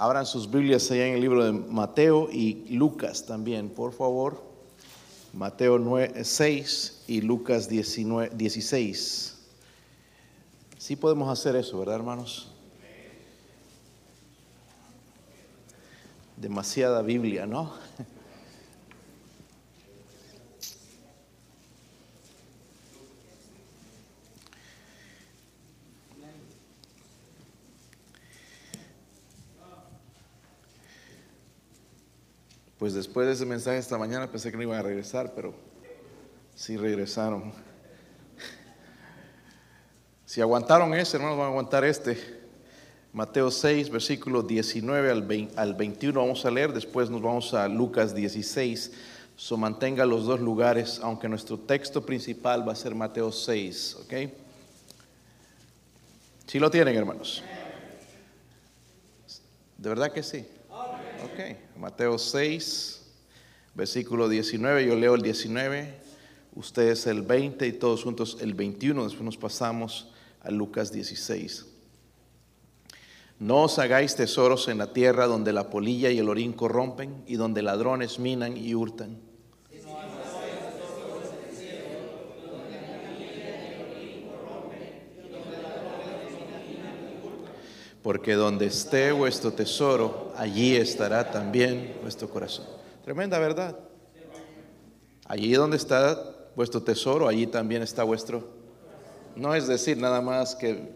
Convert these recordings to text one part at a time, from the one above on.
Abran sus Biblias allá en el libro de Mateo y Lucas también, por favor. Mateo 9, 6 y Lucas 19, 16. Sí podemos hacer eso, ¿verdad, hermanos? Demasiada Biblia, ¿no? Pues después de ese mensaje esta mañana pensé que no iban a regresar, pero sí regresaron. Si aguantaron ese, hermanos, van a aguantar este. Mateo 6, versículo 19 al, 21 vamos a leer, después nos vamos a Lucas 16. So mantenga los dos lugares, aunque nuestro texto principal va a ser Mateo 6, ¿ok? ¿Sí lo tienen, hermanos? ¿De verdad que sí? Ok, Mateo 6, versículo 19, yo leo el 19, ustedes el 20 y todos juntos el 21, después nos pasamos a Lucas 16. No os hagáis tesoros en la tierra donde la polilla y el orín corrompen y donde ladrones minan y hurtan. Porque donde esté vuestro tesoro, allí estará también vuestro corazón. Tremenda verdad. Allí donde está vuestro tesoro, allí también está vuestro. No es decir nada más que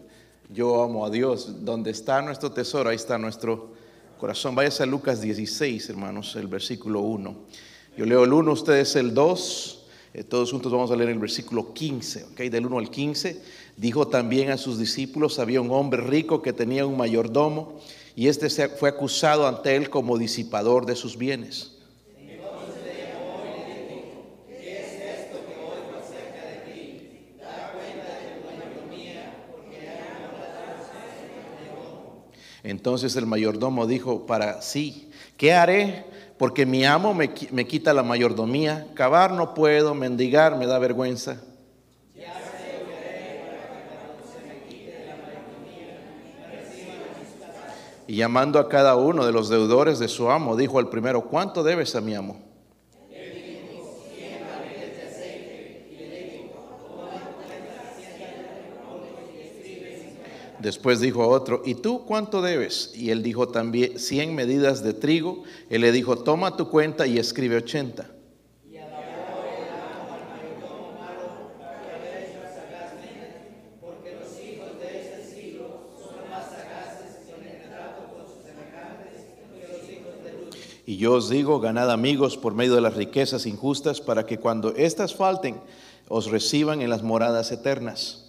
yo amo a Dios. Donde está nuestro tesoro, ahí está nuestro corazón. Váyase a Lucas 16, hermanos, el versículo 1. Yo leo el 1, ustedes el 2. Eh, todos juntos vamos a leer el versículo 15, ¿ok? Del 1 al 15. Dijo también a sus discípulos, había un hombre rico que tenía un mayordomo y este fue acusado ante él como disipador de sus bienes. Entonces el mayordomo dijo para sí, ¿qué haré? Porque mi amo me, quita la mayordomía, cavar no puedo, mendigar me da vergüenza. Y llamando a cada uno de los deudores de su amo, dijo al primero, ¿cuánto debes a mi amo? Después dijo a otro, ¿y tú cuánto debes? Y él dijo también, cien medidas de trigo. Él le dijo, toma tu cuenta y escribe ochenta. Y yo os digo, ganad amigos por medio de las riquezas injustas, para que cuando éstas falten, os reciban en las moradas eternas.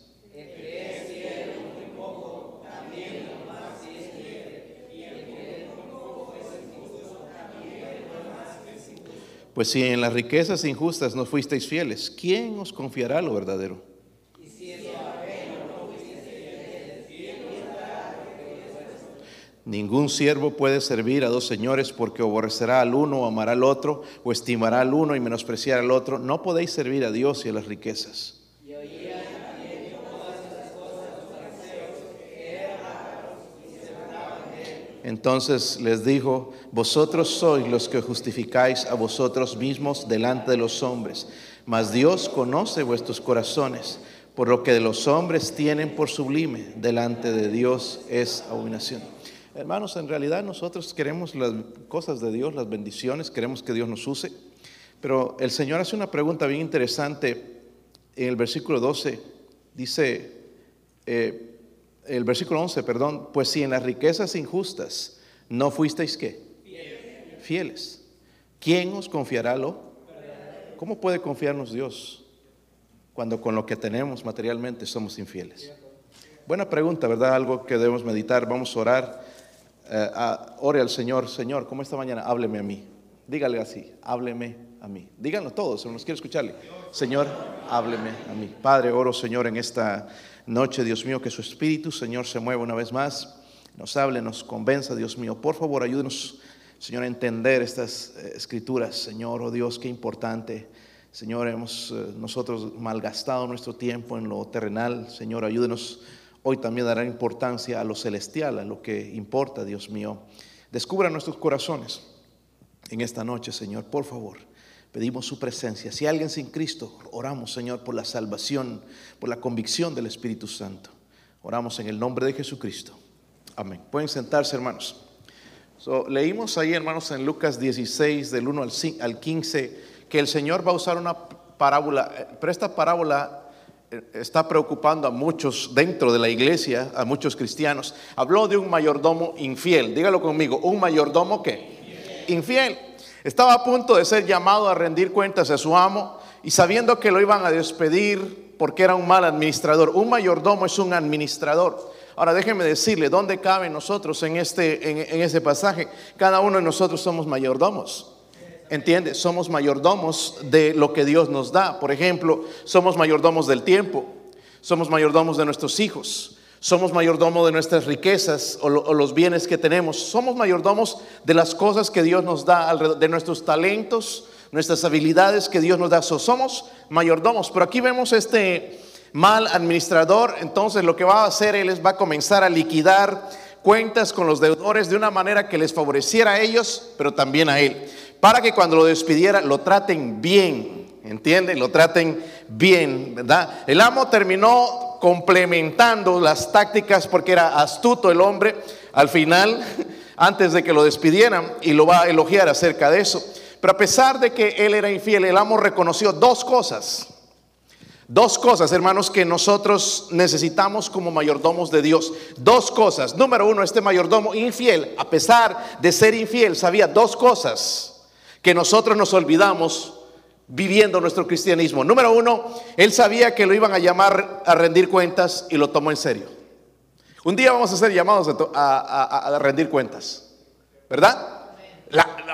Pues si en las riquezas injustas no fuisteis fieles, ¿quién os confiará lo verdadero? Ningún siervo puede servir a dos señores porque aborrecerá al uno o amará al otro, o estimará al uno y menospreciará al otro. No podéis servir a Dios y a las riquezas. Entonces les dijo, vosotros sois los que justificáis a vosotros mismos delante de los hombres, mas Dios conoce vuestros corazones, por lo que los hombres tienen por sublime, delante de Dios es abominación. Hermanos, en realidad nosotros queremos las cosas de Dios, las bendiciones, queremos que Dios nos use, pero el Señor hace una pregunta bien interesante en el versículo 12, dice, eh, el versículo 11, perdón, pues si en las riquezas injustas no fuisteis qué? Fieles. ¿Quién os confiará lo? ¿Cómo puede confiarnos Dios cuando con lo que tenemos materialmente somos infieles? Buena pregunta, ¿verdad? Algo que debemos meditar. Vamos a orar. Eh, ore al Señor, Señor, ¿cómo esta mañana? Hábleme a mí. Dígale así, hábleme a mí. Díganlo todos, nos quiero escucharle. Señor, hábleme a mí. Padre, oro, Señor, en esta noche, Dios mío, que su Espíritu, Señor, se mueva una vez más, nos hable, nos convenza, Dios mío. Por favor, ayúdenos, Señor, a entender estas eh, escrituras, Señor, oh Dios, qué importante. Señor, hemos eh, nosotros malgastado nuestro tiempo en lo terrenal. Señor, ayúdenos hoy también a dar importancia a lo celestial, a lo que importa, Dios mío. descubra nuestros corazones en esta noche, Señor, por favor. Pedimos su presencia. Si alguien sin Cristo, oramos, Señor, por la salvación, por la convicción del Espíritu Santo. Oramos en el nombre de Jesucristo. Amén. Pueden sentarse, hermanos. leímos ahí, hermanos, en Lucas 16, del 1 al 15, que el Señor va a usar una parábola, eh, pero esta parábola eh, está preocupando a muchos dentro de la iglesia, a muchos cristianos. Habló de un mayordomo infiel. Dígalo conmigo, un mayordomo que infiel. Estaba a punto de ser llamado a rendir cuentas a su amo y sabiendo que lo iban a despedir porque era un mal administrador. Un mayordomo es un administrador. Ahora déjeme decirle, ¿dónde cabe nosotros en este, en, en ese pasaje? Cada uno de nosotros somos mayordomos. ¿Entiende? Somos mayordomos de lo que Dios nos da. Por ejemplo, somos mayordomos del tiempo, somos mayordomos de nuestros hijos, somos mayordomos de nuestras riquezas o, los bienes que tenemos, somos mayordomos de las cosas que Dios nos da, de nuestros talentos, nuestras habilidades que Dios nos da. somos mayordomos, pero aquí vemos este mal administrador, entonces lo que va a hacer él es va a comenzar a liquidar cuentas con los deudores de una manera que les favoreciera a ellos, pero también a él para que cuando lo despidiera lo traten bien, ¿entienden? Lo traten bien, ¿verdad? El amo terminó complementando las tácticas porque era astuto el hombre al final, antes de que lo despidieran, y lo va a elogiar acerca de eso. Pero a pesar de que él era infiel, el amo reconoció dos cosas. Dos cosas, hermanos, que nosotros necesitamos como mayordomos de Dios. Dos cosas. Número uno, este mayordomo infiel, a pesar de ser infiel, sabía dos cosas que nosotros nos olvidamos viviendo nuestro cristianismo. Número uno, él sabía que lo iban a llamar a rendir cuentas y lo tomó en serio. Un día vamos a ser llamados a, rendir cuentas, ¿verdad?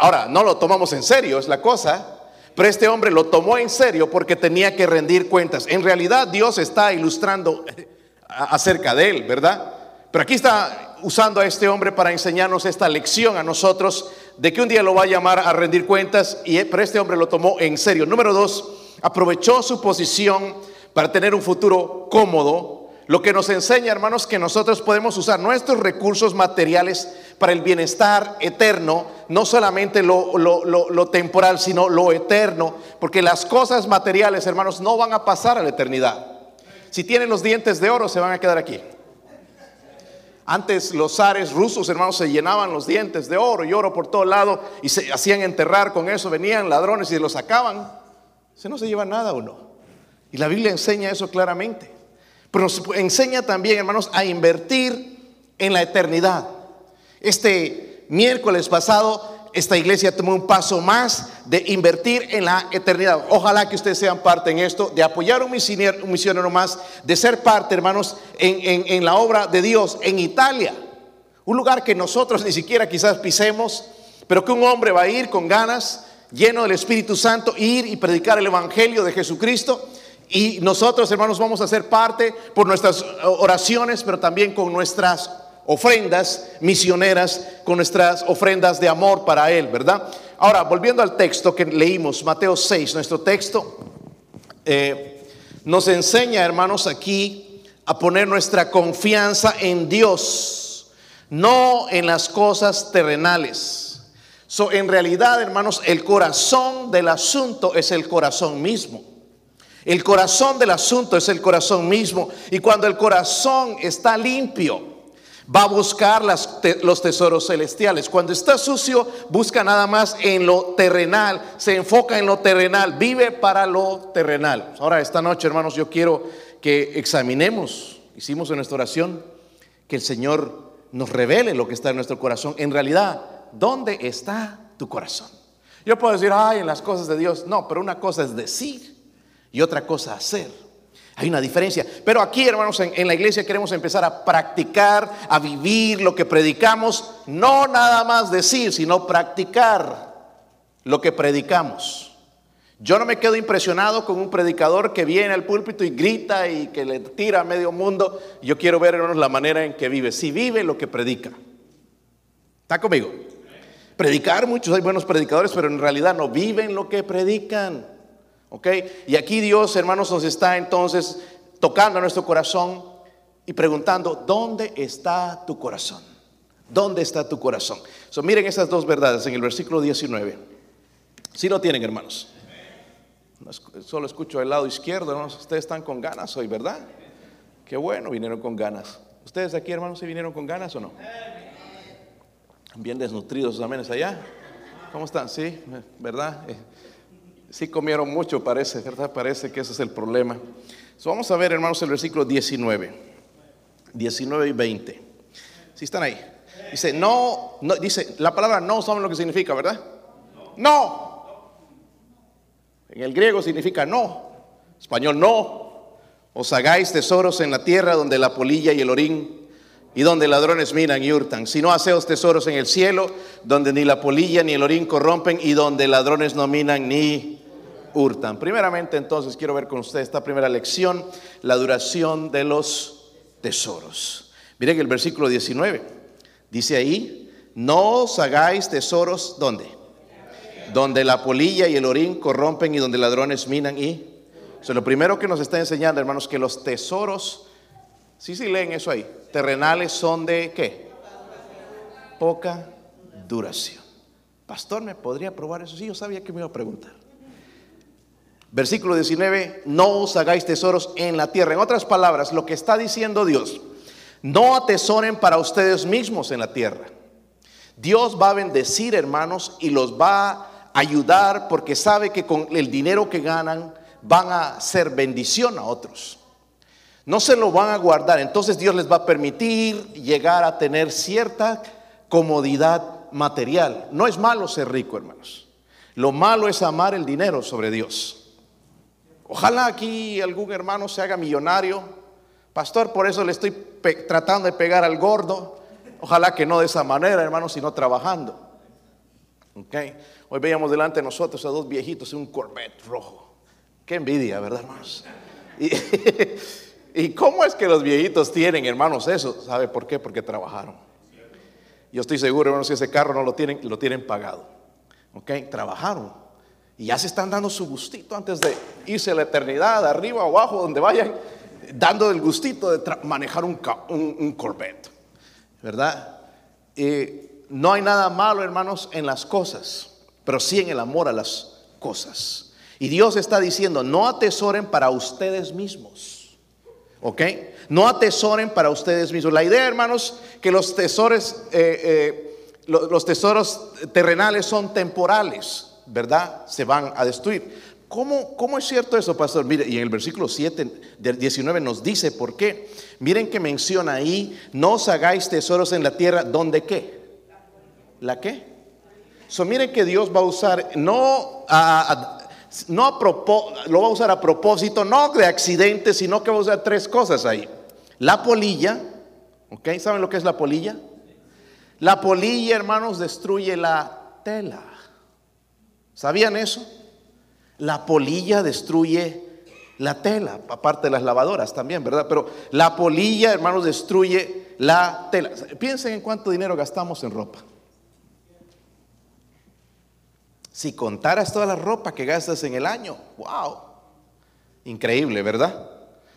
ahora, no lo tomamos en serio, es la cosa, pero este hombre lo tomó en serio porque tenía que rendir cuentas. En realidad Dios está ilustrando acerca de él, ¿verdad? Pero aquí está usando a este hombre para enseñarnos esta lección a nosotros de que un día lo va a llamar a rendir cuentas, y, pero este hombre lo tomó en serio. Número dos, aprovechó su posición para tener un futuro cómodo, lo que nos enseña, hermanos, que nosotros podemos usar nuestros recursos materiales para el bienestar eterno, no solamente lo, lo, temporal, sino lo eterno, porque las cosas materiales, hermanos, no van a pasar a la eternidad. Si tienen los dientes de oro, se van a quedar aquí. Antes los zares rusos, hermanos, se llenaban los dientes de oro y oro por todo lado y se hacían enterrar con eso. Venían ladrones y los sacaban. Se no se lleva nada o no. Y la Biblia enseña eso claramente. Pero nos enseña también, hermanos, a invertir en la eternidad. Este miércoles pasado esta iglesia tomó un paso más de invertir en la eternidad. Ojalá que ustedes sean parte en esto, de apoyar un misionero, más, de ser parte, hermanos, en, en la obra de Dios en Italia. Un lugar que nosotros ni siquiera quizás pisemos, pero que un hombre va a ir con ganas, lleno del Espíritu Santo, ir y predicar el Evangelio de Jesucristo. Y nosotros, hermanos, vamos a ser parte por nuestras oraciones, pero también con nuestras ofrendas misioneras, con nuestras ofrendas de amor para Él, ¿verdad? Ahora, volviendo al texto que leímos, Mateo 6, nuestro texto eh, nos enseña, hermanos, aquí a poner nuestra confianza en Dios, no en las cosas terrenales. So, en realidad, hermanos, el corazón del asunto es el corazón mismo. El corazón del asunto es el corazón mismo. Y cuando el corazón está limpio, va a buscar los tesoros celestiales. Cuando está sucio, busca nada más en lo terrenal, se enfoca en lo terrenal, vive para lo terrenal. Ahora, esta noche, hermanos, yo quiero que examinemos, hicimos en nuestra oración, que el Señor nos revele lo que está en nuestro corazón. En realidad, ¿dónde está tu corazón? Yo puedo decir, ay, en las cosas de Dios. No, pero una cosa es decir y otra cosa hacer. Hay una diferencia. Pero aquí, hermanos, en, la iglesia queremos empezar a practicar, a vivir lo que predicamos. No nada más decir, sino practicar lo que predicamos. Yo no me quedo impresionado con un predicador que viene al púlpito y grita y que le tira a medio mundo. Yo quiero ver, hermanos, la manera en que vive. Si vive lo que predica. ¿Está conmigo? Predicar, muchos hay buenos predicadores, pero en realidad no viven lo que predican. ¿Ok? Y aquí Dios, hermanos, nos está entonces tocando nuestro corazón y preguntando, ¿dónde está tu corazón? ¿Dónde está tu corazón? So, miren esas dos verdades en el versículo 19. Si lo tienen, hermanos. Solo escucho el lado izquierdo, hermanos. Ustedes están con ganas hoy, ¿verdad? Qué bueno, vinieron con ganas. ¿Ustedes aquí, hermanos, se vinieron con ganas o no? Bien desnutridos amenes allá. ¿Cómo están? Sí, ¿verdad? Sí comieron mucho, parece, ¿verdad? Parece que ese es el problema. vamos a ver, hermanos, el versículo 19. 19 y 20. Si están ahí. Dice, no, no, dice, la palabra no saben lo que significa, ¿verdad? No. En el griego significa no. Español no. Os hagáis tesoros en la tierra donde la polilla y el orín y donde ladrones miran y hurtan. Si no haceos tesoros en el cielo, donde ni la polilla ni el orín corrompen y donde ladrones no minan ni hurtan. Primeramente, entonces, quiero ver con usted esta primera lección, la duración de los tesoros. Miren el versículo 19. Dice ahí, no os hagáis tesoros, ¿dónde? Donde la polilla y el orín corrompen y donde ladrones minan y... O lo primero que nos está enseñando, hermanos, que los tesoros, sí, sí leen eso ahí, terrenales son de qué? Poca duración. Pastor, ¿me podría probar eso? Sí, yo sabía que me iba a preguntar. Versículo 19, no os hagáis tesoros en la tierra. En otras palabras, lo que está diciendo Dios, no atesoren para ustedes mismos en la tierra. Dios va a bendecir, hermanos, y los va a ayudar porque sabe que con el dinero que ganan van a ser bendición a otros. No se lo van a guardar, entonces Dios les va a permitir llegar a tener cierta comodidad material. No es malo ser rico, hermanos. Lo malo es amar el dinero sobre Dios. Ojalá aquí algún hermano se haga millonario Pastor, por eso le estoy tratando de pegar al gordo. Ojalá que no de esa manera, hermano, sino trabajando. Okay. Hoy veíamos delante de nosotros a dos viejitos en un Corvette rojo. Qué envidia, ¿verdad, hermanos? Y, y, cómo es que los viejitos tienen, hermanos, eso? ¿Sabe por qué? Porque trabajaron. Yo estoy seguro, hermanos, que ese carro no lo tienen, lo tienen pagado. ¿Ok? Trabajaron. Y ya se están dando su gustito antes de irse a la eternidad, arriba o abajo, donde vayan dando el gustito de manejar un, un, Corvette, ¿verdad? no hay nada malo, hermanos, en las cosas, pero sí en el amor a las cosas. Y Dios está diciendo, no atesoren para ustedes mismos, ¿ok? No atesoren para ustedes mismos. La idea, hermanos, que los tesoros, eh, eh, los tesoros terrenales son temporales, ¿verdad? Se van a destruir. ¿Cómo, es cierto eso, pastor? Mire, y en el versículo 7 del 19 nos dice por qué. Miren que menciona ahí, no os hagáis tesoros en la tierra, ¿donde qué? ¿La qué? So, miren que Dios va a usar, no, no lo va a usar a propósito, no de accidente, sino que va a usar tres cosas ahí. La polilla, ¿ok? ¿Saben lo que es la polilla? La polilla, hermanos, destruye la tela. ¿Sabían eso? La polilla destruye la tela, aparte de las lavadoras también, ¿verdad? Pero la polilla, hermanos, destruye la tela. Piensen en cuánto dinero gastamos en ropa. Si contaras toda la ropa que gastas en el año, wow, increíble, ¿verdad?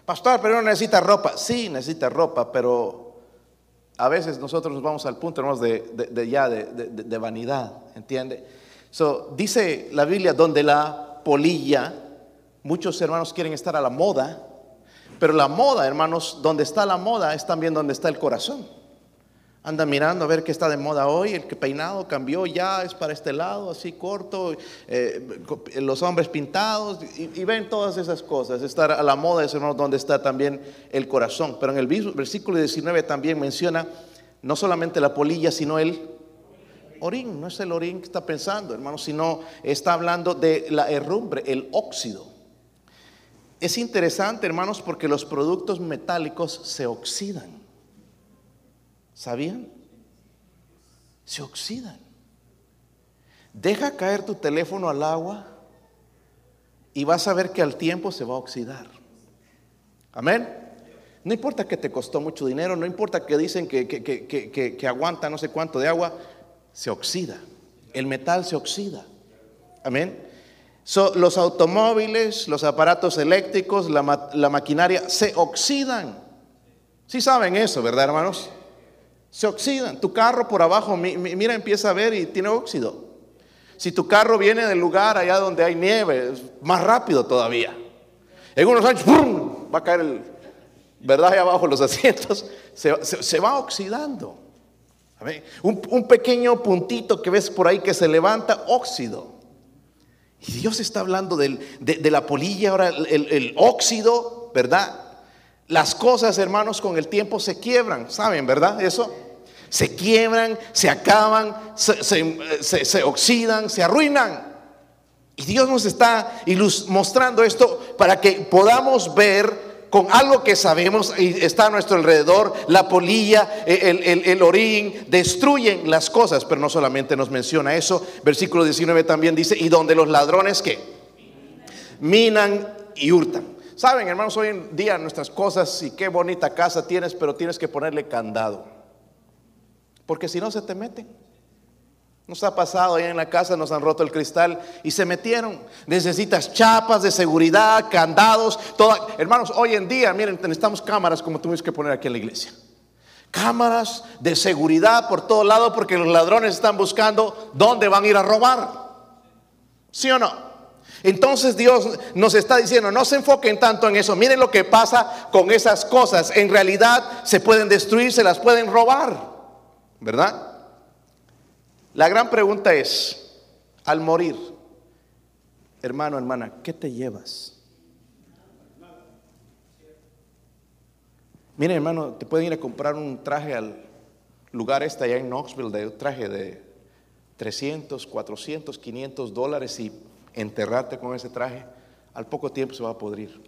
Pastor, pero no necesita ropa. Sí, necesita ropa, pero a veces nosotros nos vamos al punto, hermanos, de, ya de, vanidad, ¿entiende? So, dice la Biblia, donde la polilla. Muchos hermanos quieren estar a la moda, pero la moda, hermanos, donde está la moda es también donde está el corazón. Anda mirando a ver qué está de moda hoy, el que peinado cambió ya, es para este lado, así corto, eh, los hombres pintados, y, ven todas esas cosas. Estar a la moda es hermanos, donde está también el corazón. Pero en el versículo 19 también menciona no solamente la polilla, sino el orín, no es el orín que está pensando, hermano, sino está hablando de la herrumbre, el óxido. Es interesante, hermanos, porque los productos metálicos se oxidan. ¿Sabían? Se oxidan. Deja caer tu teléfono al agua y vas a ver que al tiempo se va a oxidar. Amén. No importa que te costó mucho dinero, no importa que dicen que, que aguanta no sé cuánto de agua, se oxida. El metal se oxida. Amén. los automóviles, los aparatos eléctricos, la, maquinaria se oxidan. Sí saben eso, ¿verdad, hermanos? Se oxidan. Tu carro por abajo, mira, empieza a ver y tiene óxido. Si tu carro viene del lugar allá donde hay nieve, más rápido todavía. En unos años, va a caer el, ¿verdad? Ahí abajo los asientos, se, va oxidando. Un, pequeño puntito que ves por ahí que se levanta, óxido. Y Dios está hablando de, la polilla, ahora el, óxido, ¿verdad? Las cosas, hermanos, con el tiempo se quiebran, ¿saben, verdad? Eso. Se quiebran, se acaban, se, se oxidan, se arruinan. Y Dios nos está mostrando esto para que podamos ver con algo que sabemos y está a nuestro alrededor, la polilla, el, el, orín, destruyen las cosas, pero no solamente nos menciona eso, versículo 19 también dice, y donde los ladrones que minan y hurtan. Saben, hermanos, hoy en día nuestras cosas y qué bonita casa tienes, pero tienes que ponerle candado, porque si no se te meten. Nos ha pasado ahí en la casa, nos han roto el cristal y se metieron. Necesitas chapas de seguridad, candados. Hermanos, hoy en día, miren, necesitamos cámaras como tuvimos que poner aquí en la iglesia. Cámaras de seguridad por todo lado porque los ladrones están buscando dónde van a ir a robar. ¿Sí o no? Entonces Dios nos está diciendo, no se enfoquen tanto en eso. Miren lo que pasa con esas cosas. En realidad se pueden destruir, se las pueden robar. ¿Verdad? La gran pregunta es, al morir, hermano, hermana, ¿qué te llevas? Mire, hermano, te pueden ir a comprar un traje al lugar este allá en Knoxville, de un traje de 300, 400, 500 dólares y enterrarte con ese traje, al poco tiempo se va a podrir.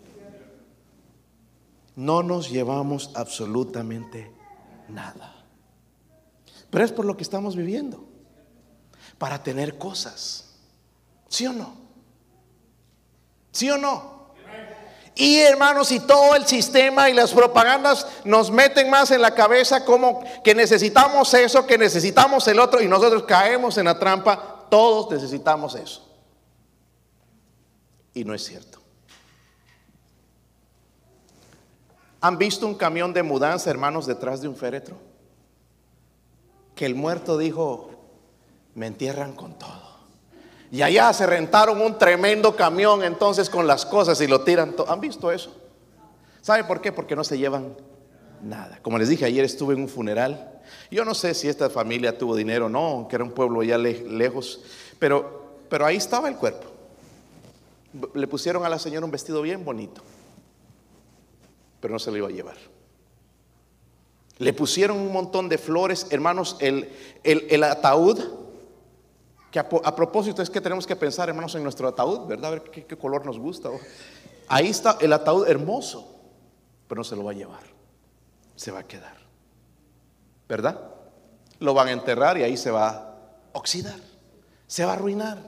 No nos llevamos absolutamente nada. Pero es por lo que estamos viviendo para tener cosas. ¿Sí o no? ¿Sí o no? Y hermanos, y todo el sistema y las propagandas nos meten más en la cabeza como que necesitamos eso, que necesitamos el otro, y nosotros caemos en la trampa, todos necesitamos eso. Y no es cierto. ¿Han visto un camión de mudanza, hermanos, detrás de un féretro? Que el muerto dijo, me entierran con todo. Y allá se rentaron un tremendo camión entonces con las cosas y lo tiran todo. ¿Han visto eso? ¿Sabe por qué? Porque no se llevan nada. Como les dije, ayer estuve en un funeral. Yo no sé si esta familia tuvo dinero o no, que era un pueblo ya lejos, pero, pero ahí estaba el cuerpo. Le pusieron a la señora un vestido bien bonito, pero no se lo iba a llevar. Le pusieron un montón de flores, hermanos, el, el, el ataúd a, propósito es que tenemos que pensar, hermanos, en nuestro ataúd, ¿verdad? A ver qué, color nos gusta. Ahí está el ataúd hermoso, pero no se lo va a llevar. Se va a quedar. ¿Verdad? Lo van a enterrar y ahí se va a oxidar. Se va a arruinar.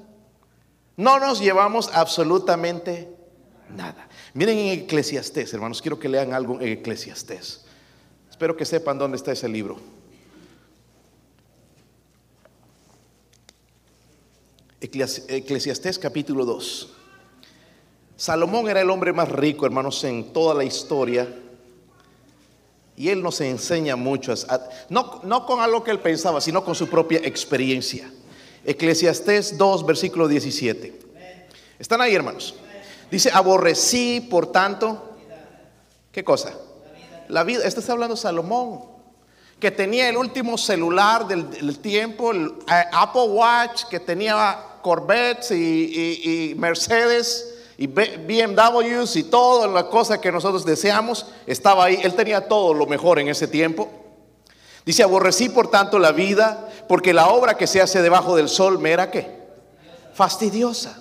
No nos llevamos absolutamente nada. Miren en Eclesiastés, hermanos, quiero que lean algo en Eclesiastés. Espero que sepan dónde está ese libro. Eclesiastés capítulo 2. Salomón era el hombre más rico, hermanos, en toda la historia. Y él nos enseña mucho, no, no con algo que él pensaba, sino con su propia experiencia. Eclesiastés 2, versículo 17. ¿Están ahí, hermanos? Dice, aborrecí, por tanto, ¿qué cosa? La vida. Este está hablando Salomón que tenía el último celular del, tiempo, el eh, Apple Watch, que tenía Corvettes y, Mercedes y BMWs y todas las cosas que nosotros deseamos, estaba ahí. Él tenía todo lo mejor en ese tiempo. Dice, aborrecí por tanto la vida, porque la obra que se hace debajo del sol me era qué? Fastidiosa.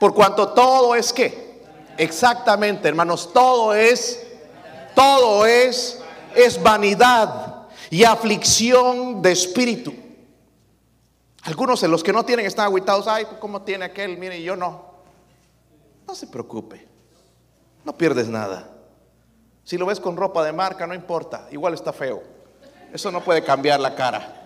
Por cuanto todo es qué? Exactamente, hermanos, todo es, todo es, es vanidad y aflicción de espíritu. Algunos de los que no tienen están aguitados. Ay, ¿cómo tiene aquel? Mire, yo no. No se preocupe. No pierdes nada. Si lo ves con ropa de marca, no importa. Igual está feo. Eso no puede cambiar la cara.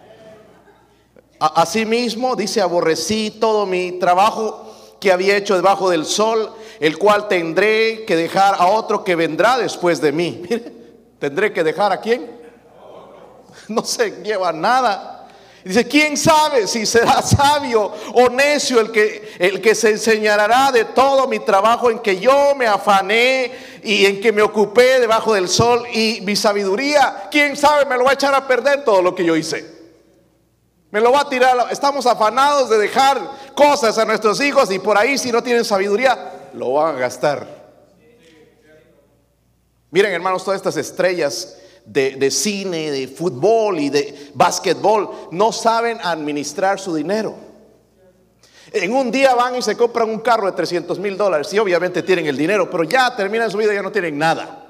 Asimismo, dice, aborrecí todo mi trabajo que había hecho debajo del sol, el cual tendré que dejar a otro que vendrá después de mí. tendré que dejar a quién? no se lleva nada. Dice, ¿quién sabe si será sabio o necio el que, el que se enseñará de todo mi trabajo en que yo me afané y en que me ocupé debajo del sol y mi sabiduría? ¿Quién sabe? Me lo va a echar a perder todo lo que yo hice. Me lo va a tirar. Estamos afanados de dejar cosas a nuestros hijos y por ahí si no tienen sabiduría, lo van a gastar. Miren hermanos, todas estas estrellas de, cine, de fútbol y de básquetbol, no saben administrar su dinero. En un día van y se compran un carro de 300 mil dólares y obviamente tienen el dinero, pero ya terminan su vida y ya no tienen nada.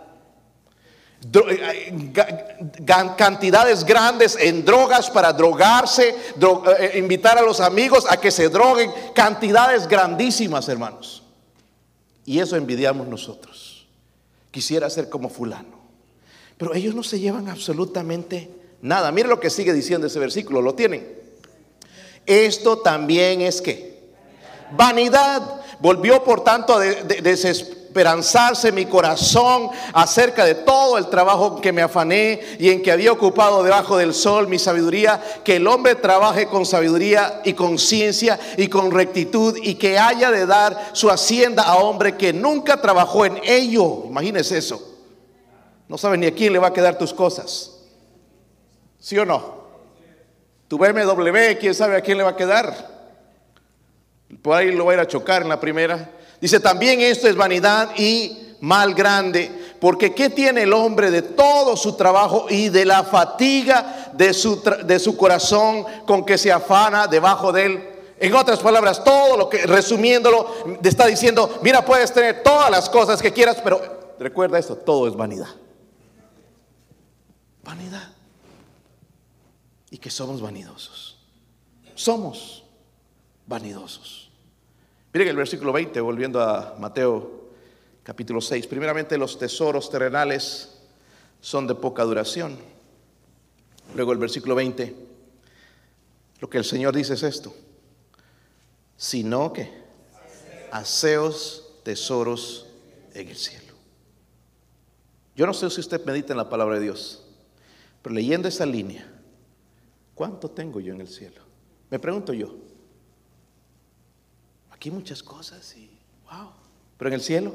Eh, cantidades grandes en drogas para drogarse, eh, eh, invitar a los amigos a que se droguen, cantidades grandísimas, hermanos. Y eso envidiamos nosotros. Quisiera ser como fulano. Pero ellos no se llevan absolutamente nada. Mire lo que sigue diciendo ese versículo, lo tienen. Esto también es que vanidad. Volvió por tanto a desesperanzarse mi corazón acerca de todo el trabajo que me afané y en que había ocupado debajo del sol mi sabiduría, que el hombre trabaje con sabiduría y con ciencia y con rectitud y que haya de dar su hacienda a hombre que nunca trabajó en ello. Imagínese eso. No sabes ni a quién le va a quedar tus cosas. ¿Sí o no? Tu BMW, quién sabe a quién le va a quedar. Por ahí lo va a ir a chocar en la primera. Dice, también esto es vanidad y mal grande, porque ¿qué tiene el hombre de todo su trabajo y de la fatiga de su, de su corazón con que se afana debajo de él? En otras palabras, todo lo que, resumiéndolo, está diciendo, mira, puedes tener todas las cosas que quieras, pero recuerda esto, todo es vanidad. Vanidad. Y que somos vanidosos. Somos vanidosos. Miren el versículo 20, volviendo a Mateo capítulo 6. Primeramente los tesoros terrenales son de poca duración. Luego el versículo 20, lo que el Señor dice es esto. Sino que aseos tesoros en el cielo. Yo no sé si usted medita en la palabra de Dios. Pero leyendo esa línea, ¿cuánto tengo yo en el cielo? Me pregunto yo. Aquí muchas cosas y wow. Pero en el cielo.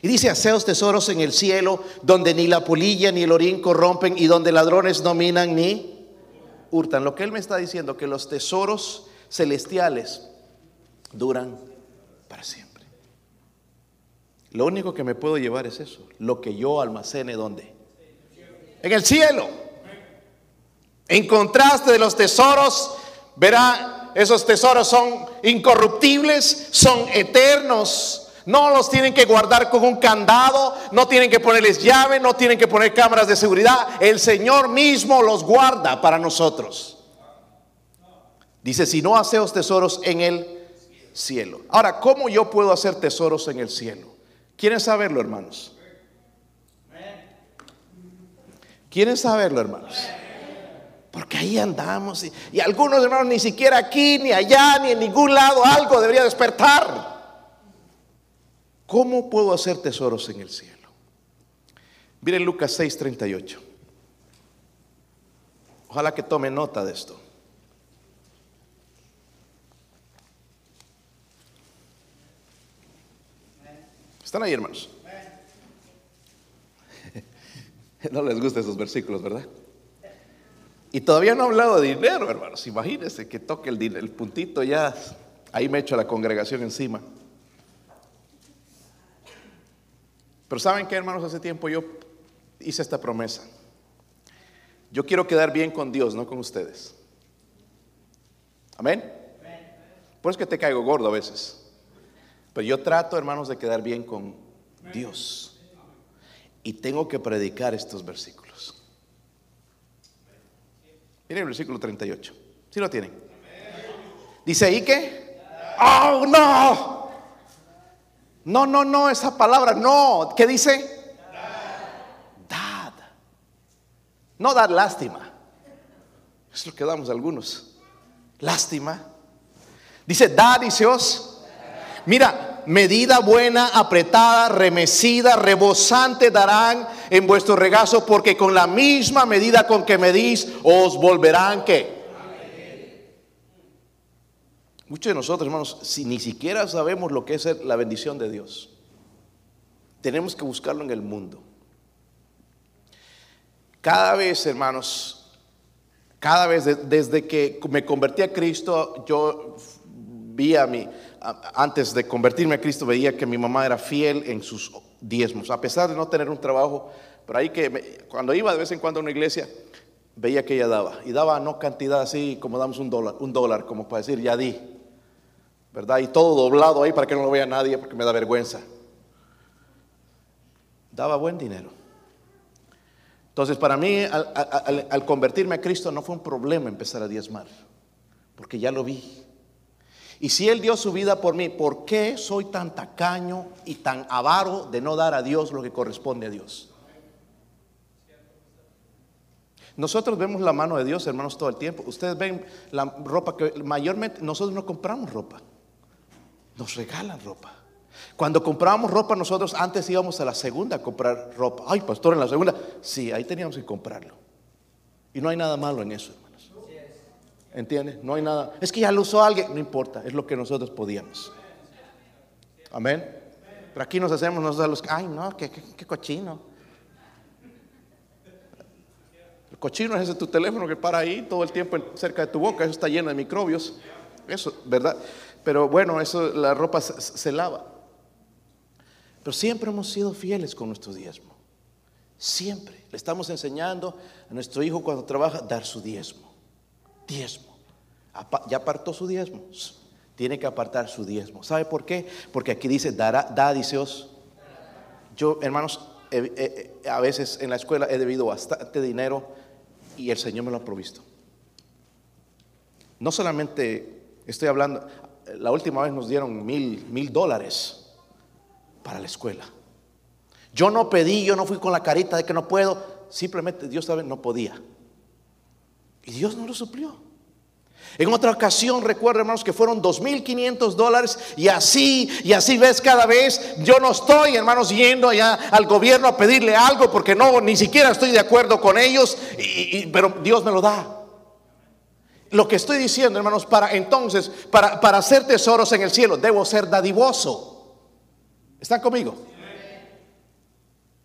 Y dice, aseos tesoros en el cielo, donde ni la polilla ni el orín corrompen y donde ladrones no minan ni hurtan. Lo que él me está diciendo, que los tesoros celestiales duran para siempre. Lo único que me puedo llevar es eso, lo que yo almacene donde. En el cielo. En contraste de los tesoros, verá, esos tesoros son incorruptibles, son eternos. No los tienen que guardar con un candado, no tienen que ponerles llave, no tienen que poner cámaras de seguridad. El Señor mismo los guarda para nosotros. Dice, si no haceos tesoros en el cielo. Ahora, ¿cómo yo puedo hacer tesoros en el cielo? ¿Quieren saberlo, hermanos? ¿Quieren saberlo, hermanos? Porque ahí andamos y, algunos hermanos ni siquiera aquí, ni allá, ni en ningún lado algo debería despertar. ¿Cómo puedo hacer tesoros en el cielo? Miren Lucas 6:38. Ojalá que tome nota de esto. ¿Están ahí, hermanos? No les gustan esos versículos, ¿verdad? Y todavía no he hablado de dinero, hermanos. Imagínense que toque el, el puntito ya, ahí me echo a la congregación encima. Pero ¿saben qué, hermanos? Hace tiempo yo hice esta promesa. Yo quiero quedar bien con Dios, no con ustedes. Amén. Por eso que te caigo gordo a veces. Pero yo trato, hermanos, de quedar bien con Dios. Y tengo que predicar estos versículos. Miren el versículo 38. ¿Sí lo tienen? Dice ahí que, oh no, no, no, no, esa palabra, no. ¿Qué dice? Dad. No dar lástima. Es lo que damos algunos. Lástima. Dice, dad y os. Mira, medida buena, apretada, remecida, rebosante darán en vuestro regazo, porque con la misma medida con que medís, os volverán que. Muchos de nosotros, hermanos, si ni siquiera sabemos lo que es la bendición de Dios, tenemos que buscarlo en el mundo. Cada vez, hermanos, cada vez desde que me convertí a Cristo, yo vi a mi, antes de convertirme a Cristo, veía que mi mamá era fiel en sus diezmos, a pesar de no tener un trabajo, pero ahí que cuando iba de vez en cuando a una iglesia, veía que ella daba, y daba no cantidad así como damos un dólar, un dólar, como para decir, ya di, ¿verdad? Y todo doblado ahí para que no lo vea nadie, porque me da vergüenza. Daba buen dinero. Entonces, para mí, al, convertirme a Cristo, no fue un problema empezar a diezmar, porque ya lo vi. Y si Él dio su vida por mí, ¿por qué soy tan tacaño y tan avaro de no dar a Dios lo que corresponde a Dios? Nosotros vemos la mano de Dios, hermanos, todo el tiempo. Ustedes ven la ropa que mayormente nosotros no compramos ropa, nos regalan ropa. Cuando comprábamos ropa, nosotros antes íbamos a la segunda a comprar ropa. Ay, pastor, en la segunda. Sí, ahí teníamos que comprarlo. Y no hay nada malo en eso. ¿Entiendes? No hay nada. Es que ya lo usó alguien. No importa, es lo que nosotros podíamos. Amén. Pero aquí nos hacemos nosotros los. Ay, no, qué, qué cochino. El cochino es ese tu teléfono que para ahí todo el tiempo cerca de tu boca. Eso está lleno de microbios. Eso, ¿verdad? Pero bueno, eso, la ropa se lava. Pero siempre hemos sido fieles con nuestro diezmo. Siempre. Le estamos enseñando a nuestro hijo cuando trabaja dar su diezmo. Diezmo. Ya apartó su diezmo. Tiene que apartar su diezmo. ¿Sabe por qué? Porque aquí dice, dará, da, diceos. Yo, hermanos, a veces en la escuela he debido bastante dinero y el Señor me lo ha provisto. No solamente estoy hablando, la última vez nos dieron mil, mil dólares para la escuela. Yo no pedí, yo no fui con la carita de que no puedo, simplemente Dios sabe, no podía. Y Dios no lo suplió. En otra ocasión, recuerdo hermanos que fueron 2.500 dólares y así, y así ves cada vez, yo no estoy hermanos yendo allá al gobierno a pedirle algo porque no, ni siquiera estoy de acuerdo con ellos, pero Dios me lo da. Lo que estoy diciendo hermanos, para entonces, para, para hacer tesoros en el cielo, debo ser dadivoso. ¿Están conmigo?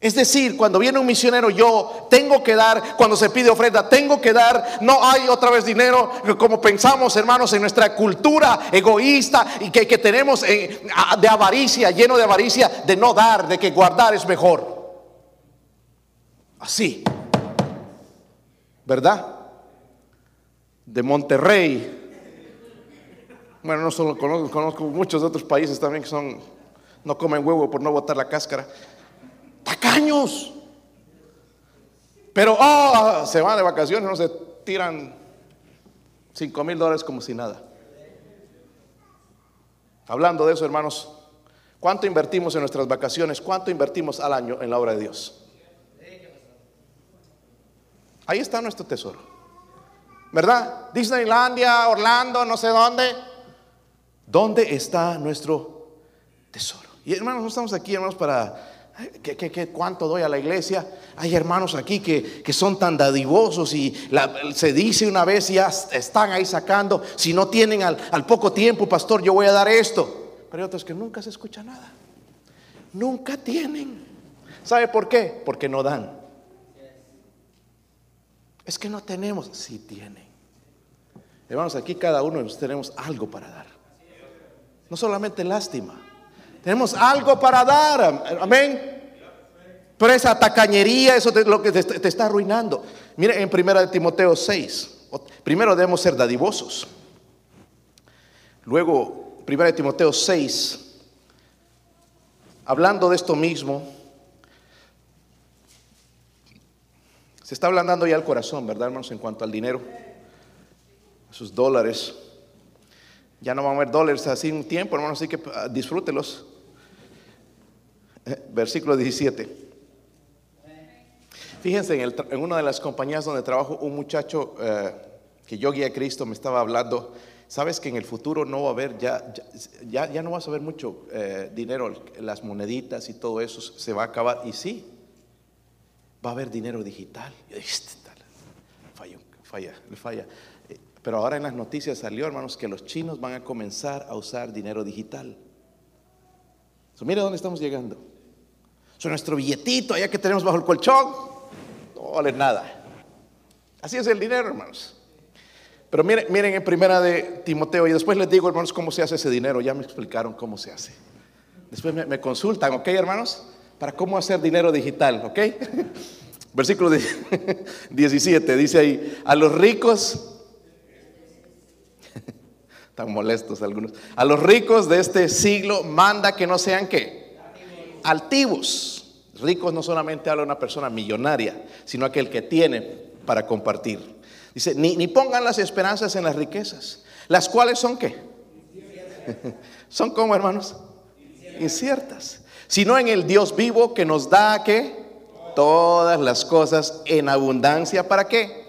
Es decir, cuando viene un misionero, yo tengo que dar, cuando se pide ofrenda, tengo que dar, no hay otra vez dinero, como pensamos, hermanos, en nuestra cultura egoísta y que, tenemos eh, de avaricia, lleno de avaricia, de no dar, de que guardar es mejor. Así, ¿verdad? De Monterrey. Bueno, no solo conozco, conozco muchos otros países también que son no comen huevo por no botar la cáscara. Tacaños. Pero oh, se van de vacaciones, no se tiran 5 mil dólares como si nada. Hablando de eso, hermanos, ¿cuánto invertimos en nuestras vacaciones? ¿Cuánto invertimos al año en la obra de Dios? Ahí está nuestro tesoro. ¿Verdad? Disneylandia, Orlando, no sé dónde. ¿Dónde está nuestro tesoro? Y hermanos, no estamos aquí, hermanos, para... ¿Qué, cuánto doy a la iglesia? Hay hermanos aquí que, son tan dadivosos y se dice una vez y ya están ahí sacando. Si no tienen al, al poco tiempo, pastor, yo voy a dar esto. Pero hay otros que nunca se escucha nada. Nunca tienen. ¿Sabe por qué? Porque no dan. Es que no tenemos. Sí tienen. Hermanos, aquí cada uno de nosotros tenemos algo para dar. No solamente lástima. Tenemos algo para dar. Amén. Pero esa tacañería, eso es lo que te, está arruinando. Mire en 1 Timoteo 6. Primero debemos ser dadivosos. Luego, 1 Timoteo 6. Hablando de esto mismo. Se está hablando ya al corazón, ¿verdad, hermanos? En cuanto al dinero. Sus dólares. Ya no van a haber dólares así un tiempo, hermanos, así que ah, disfrútelos. Eh, versículo 17. Fíjense, en, una de las compañías donde trabajo, un muchacho eh, que yo guía a Cristo me estaba hablando Sabes que en el futuro no va a haber, ya, ya, ya no vas a ver mucho eh, dinero, las moneditas y todo eso se va a acabar. Y sí, va a haber dinero digital. Este falla, falla, pero ahora en las noticias salió, hermanos, que los chinos van a comenzar a usar dinero digital. So, mire dónde estamos llegando. So, nuestro billetito allá que tenemos bajo el colchón no vale nada. Así es el dinero, hermanos. Pero miren, miren en primera de Timoteo y después les digo, hermanos, cómo se hace ese dinero. Ya me explicaron cómo se hace. Después me, consultan, ¿ok, hermanos? Para cómo hacer dinero digital, ¿ok? Versículo 17 dice ahí, a los ricos, molestos algunos, a los ricos de este siglo manda que no sean qué? Altivos. Ricos no solamente habla una persona millonaria, sino aquel que tiene para compartir. Dice, ni, ni pongan las esperanzas en las riquezas, las cuales son qué? son como hermanos? Inciertas. Sino en el Dios vivo que nos da que todas las cosas en abundancia. ¿Para qué?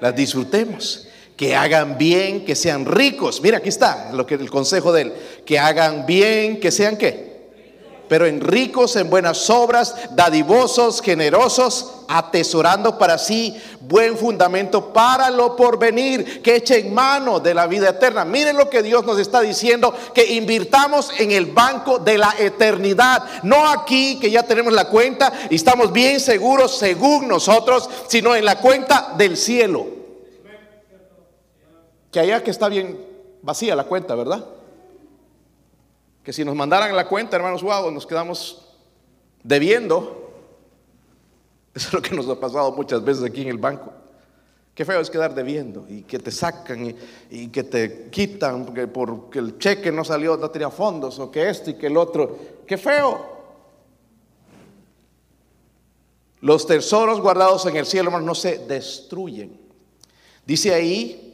Las disfrutemos. Que hagan bien, que sean ricos. Mira, aquí está lo que el consejo de él. Que hagan bien, que sean qué? pero en ricos en buenas obras, dadivosos, generosos, atesorando para sí buen fundamento para lo porvenir, que echen mano de la vida eterna. Miren lo que Dios nos está diciendo, que invirtamos en el banco de la eternidad, no aquí que ya tenemos la cuenta y estamos bien seguros según nosotros, sino en la cuenta del cielo. Que allá que está bien vacía la cuenta, ¿verdad? que si nos mandaran la cuenta, hermanos, wow, nos quedamos debiendo. Eso es lo que nos ha pasado muchas veces aquí en el banco. Qué feo es quedar debiendo y que te sacan y, que te quitan porque, porque el cheque no salió, no tenía fondos o que esto y que el otro. Qué feo. Los tesoros guardados en el cielo, hermanos, no se destruyen. Dice ahí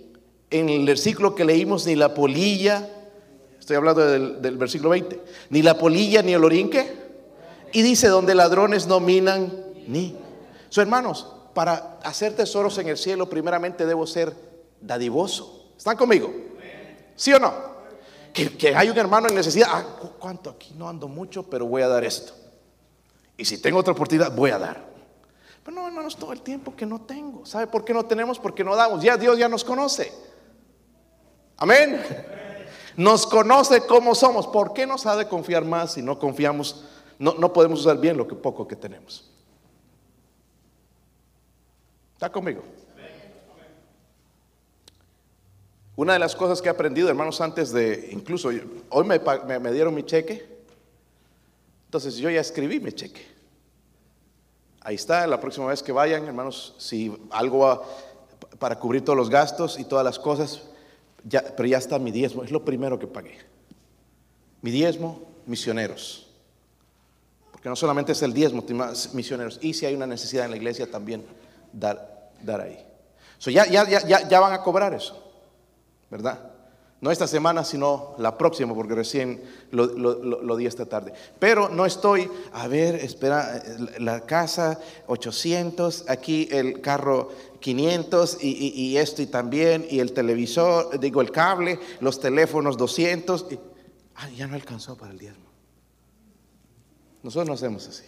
en el versículo que leímos, ni la polilla Estoy hablando del, versículo 20. Ni la polilla ni el orinque. Y dice, donde ladrones no minan ni. So, hermanos, para hacer tesoros en el cielo, primeramente debo ser dadivoso. ¿Están conmigo? ¿Sí o no? Que, hay un hermano en necesidad. Ah, ¿cuánto? Aquí no ando mucho, pero voy a dar esto. Y si tengo otra oportunidad, voy a dar. Pero no, hermanos, todo el tiempo que no tengo. ¿Sabe por qué no tenemos? Porque no damos. Ya Dios ya nos conoce. Amén. Nos conoce cómo somos. ¿Por qué nos ha de confiar más si no confiamos? No, no podemos usar bien lo que poco que tenemos. ¿Está conmigo? Una de las cosas que he aprendido, hermanos, antes de, incluso hoy me, me, dieron mi cheque, entonces yo ya escribí mi cheque. Ahí está, la próxima vez que vayan, hermanos, si algo va para cubrir todos los gastos y todas las cosas, pero ya está mi diezmo, es lo primero que pagué. Mi diezmo, misioneros. Porque no solamente es el diezmo, misioneros. Y si hay una necesidad en la iglesia, también dar, dar ahí. So ya, ya, ya, ya van a cobrar eso, ¿verdad? No esta semana, sino la próxima, porque recién lo, lo, di esta tarde. Pero no estoy, a ver, espera, la casa 800, aquí el carro 500 y, esto y también, y el televisor, digo el cable, los teléfonos 200. Y, ah, ya no alcanzó para el diezmo. Nosotros no hacemos así.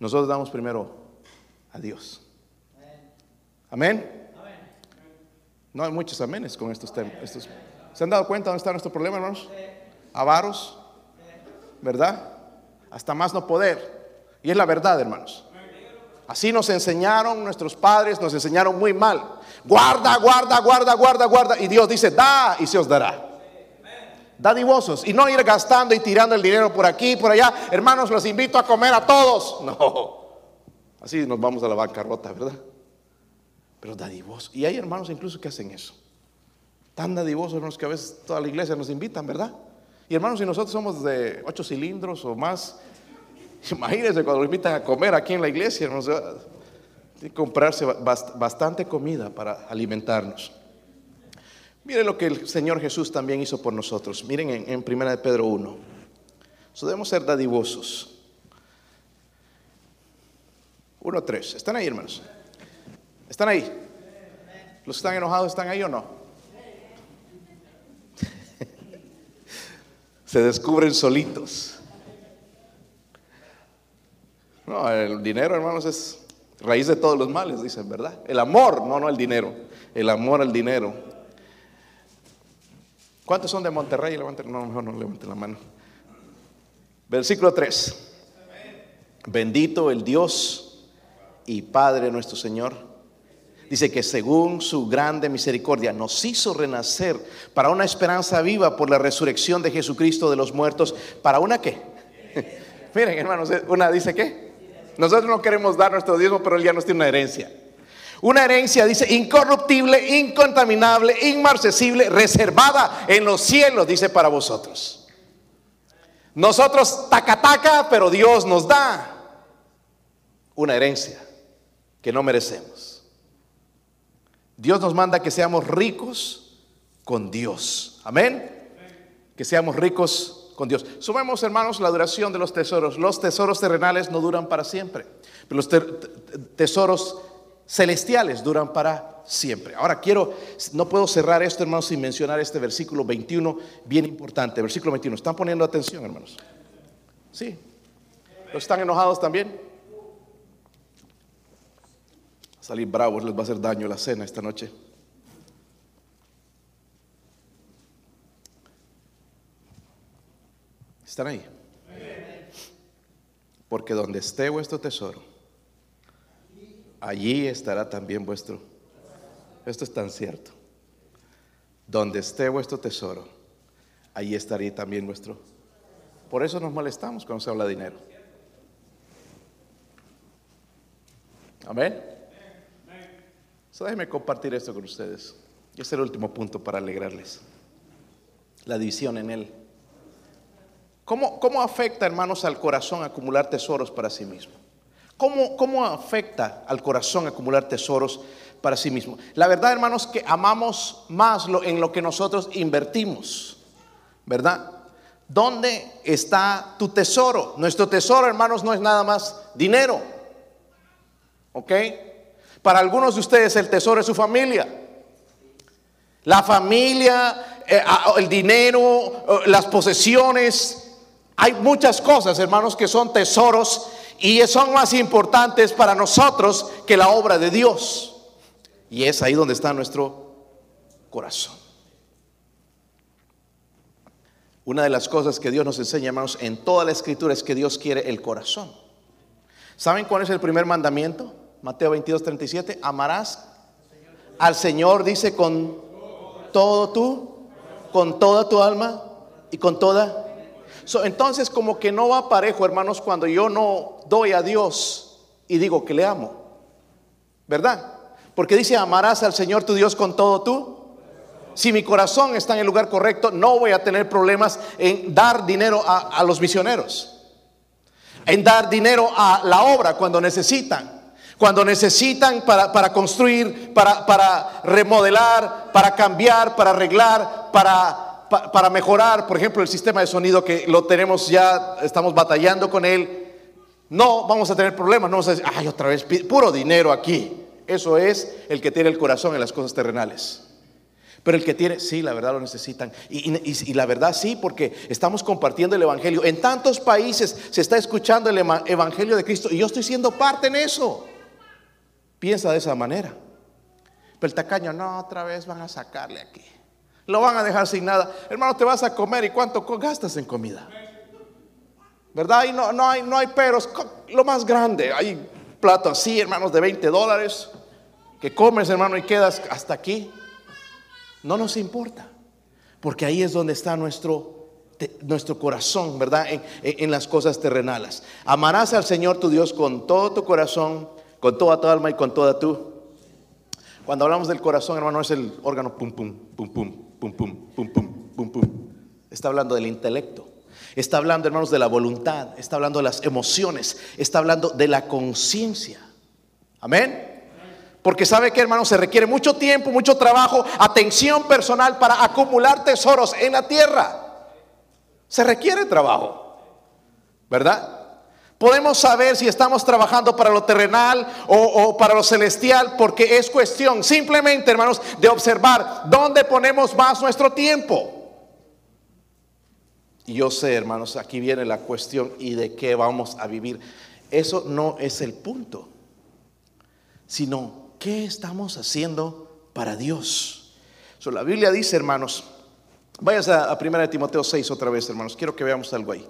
Nosotros damos primero a Dios. Amén. No hay muchos amenes con estos temas. ¿Se han dado cuenta dónde está nuestro problema, hermanos? Avaros, ¿verdad? Hasta más no poder. Y es la verdad, hermanos. Así nos enseñaron nuestros padres, nos enseñaron muy mal. Guarda, guarda, guarda, guarda, guarda. Y Dios dice, da y se os dará. Dadivosos. Y no ir gastando y tirando el dinero por aquí, por allá. Hermanos, los invito a comer a todos. No. Así nos vamos a la bancarrota, ¿verdad? Pero dadivosos. Y hay hermanos incluso que hacen eso. Tan dadivosos, hermanos, que a veces toda la iglesia nos invitan, ¿verdad? Y hermanos, si nosotros somos de ocho cilindros o más, imagínense cuando nos invitan a comer aquí en la iglesia, hermanos, tiene que comprarse bastante comida para alimentarnos. Miren lo que el Señor Jesús también hizo por nosotros. Miren en, 1 de Pedro 1. So, debemos ser dadivosos. 1.3. ¿Están ahí, hermanos? ¿Están ahí? ¿Los que están enojados están ahí o no? se descubren solitos. No, el dinero, hermanos, es raíz de todos los males, dicen, ¿verdad? El amor, no, no el dinero. El amor al dinero. ¿Cuántos son de Monterrey? Levanten, no, mejor no levanten la mano. Versículo 3. Bendito el Dios y Padre nuestro Señor. Dice que según su grande misericordia nos hizo renacer para una esperanza viva por la resurrección de Jesucristo de los muertos. ¿Para una qué? Miren, hermanos, una dice que nosotros no queremos dar nuestro diezmo, pero él ya nos tiene una herencia. Una herencia, dice, incorruptible, incontaminable, inmarcesible, reservada en los cielos, dice, para vosotros. Nosotros taca taca, pero Dios nos da una herencia que no merecemos. Dios nos manda que seamos ricos con Dios. Amén. Que seamos ricos con Dios. Sumemos, hermanos, la duración de los tesoros. Los tesoros terrenales no duran para siempre, pero los tesoros celestiales duran para siempre. Ahora quiero, no puedo cerrar esto, hermanos, sin mencionar este versículo 21, bien importante. Versículo 21. ¿Están poniendo atención, hermanos? Sí. ¿Los están enojados también? Salir bravos les va a hacer daño la cena esta noche. ¿Están ahí? Porque donde esté vuestro tesoro, allí estará también vuestro. Esto es tan cierto. Donde esté vuestro tesoro, allí estaría también vuestro. Por eso nos molestamos cuando se habla de dinero. Amén. Déjenme compartir esto con ustedes. Es el último punto para alegrarles. La división en él. ¿Cómo, ¿Cómo, afecta, hermanos, al corazón acumular tesoros para sí mismo? ¿Cómo, afecta al corazón acumular tesoros para sí mismo? La verdad, hermanos, que amamos más lo, en lo que nosotros invertimos, ¿verdad? ¿Dónde está tu tesoro? Nuestro tesoro, hermanos, no es nada más dinero. ¿Ok? Para algunos de ustedes el tesoro es su familia. La familia, eh, el dinero, las posesiones. Hay muchas cosas, hermanos, que son tesoros y son más importantes para nosotros que la obra de Dios. Y es ahí donde está nuestro corazón. Una de las cosas que Dios nos enseña, hermanos, en toda la escritura es que Dios quiere el corazón. ¿Saben cuál es el primer mandamiento? Mateo 22, 37. Amarás al Señor, dice, con todo tú, con toda tu alma y con toda entonces como que no va parejo, hermanos, cuando yo no doy a Dios y digo que le amo. ¿Verdad? Porque dice, amarás al Señor tu Dios con todo tú. Si mi corazón está en el lugar correcto, no voy a tener problemas en dar dinero a, los misioneros. En dar dinero a la obra cuando necesitan. Cuando necesitan para, para construir, para, para remodelar, para cambiar, para arreglar, para para mejorar, por ejemplo, el sistema de sonido que lo tenemos ya, estamos batallando con él, no vamos a tener problemas, no vamos a decir, ay, otra vez, puro dinero aquí. Eso es el que tiene el corazón en las cosas terrenales. Pero el que tiene, sí, la verdad lo necesitan. Y, la verdad sí, porque estamos compartiendo el Evangelio. En tantos países se está escuchando el Evangelio de Cristo y yo estoy siendo parte en eso. Piensa de esa manera. Pero el tacaño, no, otra vez van a sacarle aquí lo van a dejar sin nada. Hermano, te vas a comer y cuánto gastas en comida. ¿Verdad? Y no, no, hay, no hay peros. Lo más grande, hay platos así, hermanos, de 20 dólares, que comes, hermano, y quedas hasta aquí. No nos importa, porque ahí es donde está nuestro, nuestro corazón, ¿verdad? En, en las cosas terrenales. Amarás al Señor tu Dios con todo tu corazón, con toda tu alma y con toda tu. Cuando hablamos del corazón, hermano, es el órgano pum, pum, pum, pum, pum, pum, pum, pum, pum, pum. Está hablando del intelecto. Está hablando, hermanos, de la voluntad. Está hablando de las emociones. Está hablando de la conciencia. Amén. Porque sabe que, hermanos, se requiere mucho tiempo, mucho trabajo, atención personal para acumular tesoros en la tierra. Se requiere trabajo. ¿Verdad? Podemos saber si estamos trabajando para lo terrenal o, para lo celestial porque es cuestión simplemente, hermanos, de observar dónde ponemos más nuestro tiempo. Y yo sé, hermanos, aquí viene la cuestión y de qué vamos a vivir. Eso no es el punto, sino qué estamos haciendo para Dios. La Biblia dice, hermanos, vayas a, a 1 Timoteo 6 otra vez, hermanos. Quiero que veamos algo ahí.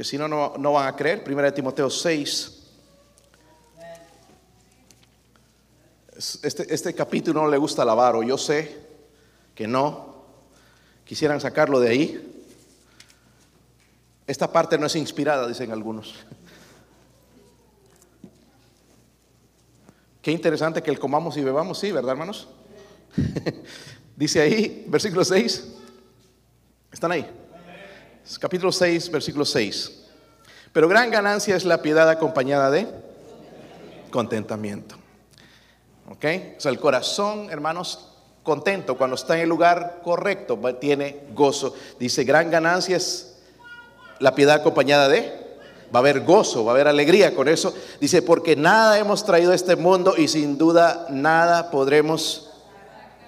Porque si no, no, no van a creer. 1 Timoteo 6. Este, este capítulo no le gusta lavar, o yo sé que no. Quisieran sacarlo de ahí. Esta parte no es inspirada, dicen algunos. Qué interesante que el comamos y bebamos, sí, ¿verdad, hermanos? Dice ahí, versículo 6. ¿Están ahí? Capítulo 6, versículo 6. Pero gran ganancia es la piedad acompañada de contentamiento. ¿Ok? O sea, el corazón, hermanos, contento cuando está en el lugar correcto, tiene gozo. Dice, gran ganancia es la piedad acompañada de, va a haber gozo, va a haber alegría con eso. Dice, porque nada hemos traído a este mundo y sin duda nada podremos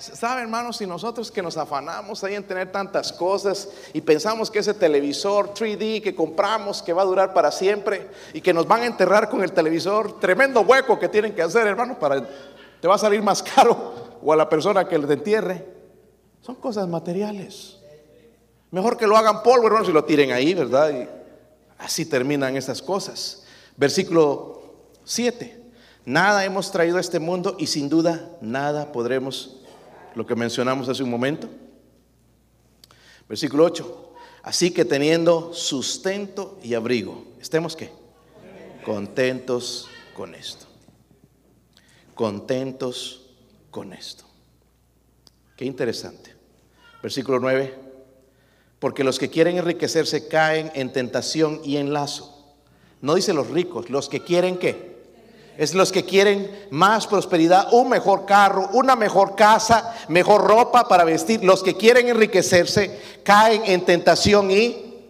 ¿Saben, hermanos? Si nosotros que nos afanamos ahí en tener tantas cosas y pensamos que ese televisor 3D que compramos, que va a durar para siempre y que nos van a enterrar con el televisor, tremendo hueco que tienen que hacer, hermanos, para te va a salir más caro o a la persona que le entierre. Son cosas materiales. Mejor que lo hagan polvo, hermanos, y lo tiren ahí, ¿verdad? Y así terminan esas cosas. Versículo 7. Nada hemos traído a este mundo y sin duda nada podremos lo que mencionamos hace un momento. Versículo 8. Así que teniendo sustento y abrigo, estemos qué? Contentos con esto. Contentos con esto. Qué interesante. Versículo 9. Porque los que quieren enriquecerse caen en tentación y en lazo. No dice los ricos, los que quieren qué? Es los que quieren más prosperidad, un mejor carro, una mejor casa, mejor ropa para vestir. Los que quieren enriquecerse caen en tentación y,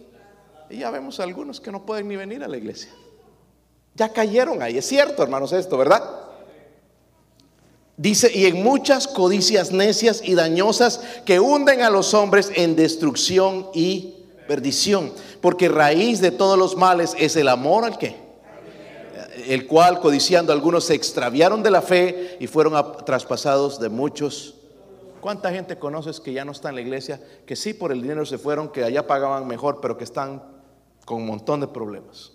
y ya vemos algunos que no pueden ni venir a la iglesia. Ya cayeron ahí. Es cierto, hermanos, esto, ¿verdad? Dice, y en muchas codicias necias y dañosas que hunden a los hombres en destrucción y perdición. Porque raíz de todos los males es el amor al que el cual codiciando algunos se extraviaron de la fe y fueron traspasados de muchos. ¿Cuánta gente conoces que ya no está en la iglesia, que sí por el dinero se fueron, que allá pagaban mejor, pero que están con un montón de problemas?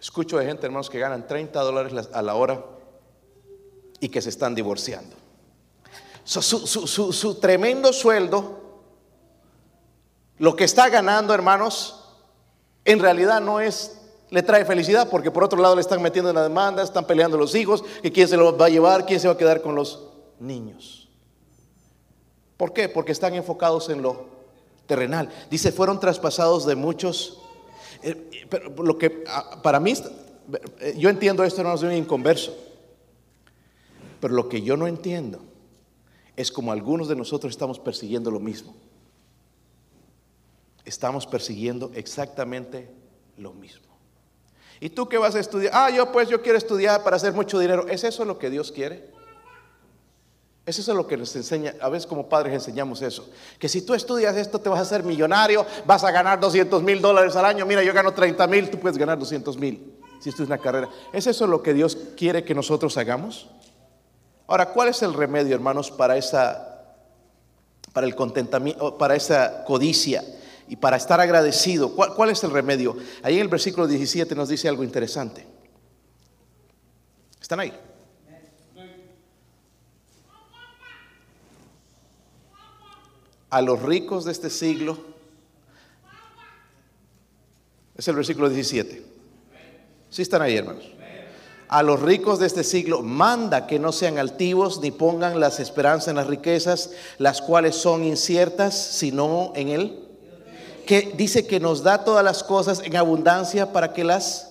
Escucho de gente, hermanos, que ganan 30 dólares a la hora y que se están divorciando. su, su tremendo sueldo, lo que está ganando, hermanos, en realidad no es le trae felicidad porque por otro lado le están metiendo en la demanda, están peleando los hijos, que quién se lo va a llevar, quién se va a quedar con los niños. ¿Por qué? Porque están enfocados en lo terrenal. Dice, fueron traspasados de muchos. Eh, pero lo que para mí, eh, yo entiendo esto, no es un inconverso. Pero lo que yo no entiendo es como algunos de nosotros estamos persiguiendo lo mismo. Estamos persiguiendo exactamente lo mismo. ¿Y tú qué vas a estudiar? Ah, yo pues yo quiero estudiar para hacer mucho dinero. ¿Es eso lo que Dios quiere? ¿Es eso lo que nos enseña? A veces como padres enseñamos eso. Que si tú estudias esto te vas a hacer millonario, vas a ganar 200 mil dólares al año. Mira, yo gano 30 mil, tú puedes ganar 200 mil si esto es una carrera. ¿Es eso lo que Dios quiere que nosotros hagamos? Ahora, ¿cuál es el remedio, hermanos, para esa, para el contentamiento, para esa codicia? Y para estar agradecido. ¿Cuál, es el remedio? Ahí en el versículo 17 nos dice algo interesante. ¿Están ahí? A los ricos de este siglo, es el versículo 17. ¿Sí están ahí, hermanos? A los ricos de este siglo manda que no sean altivos ni pongan las esperanzas en las riquezas, las cuales son inciertas, sino en él que dice que nos da todas las cosas en abundancia para que las...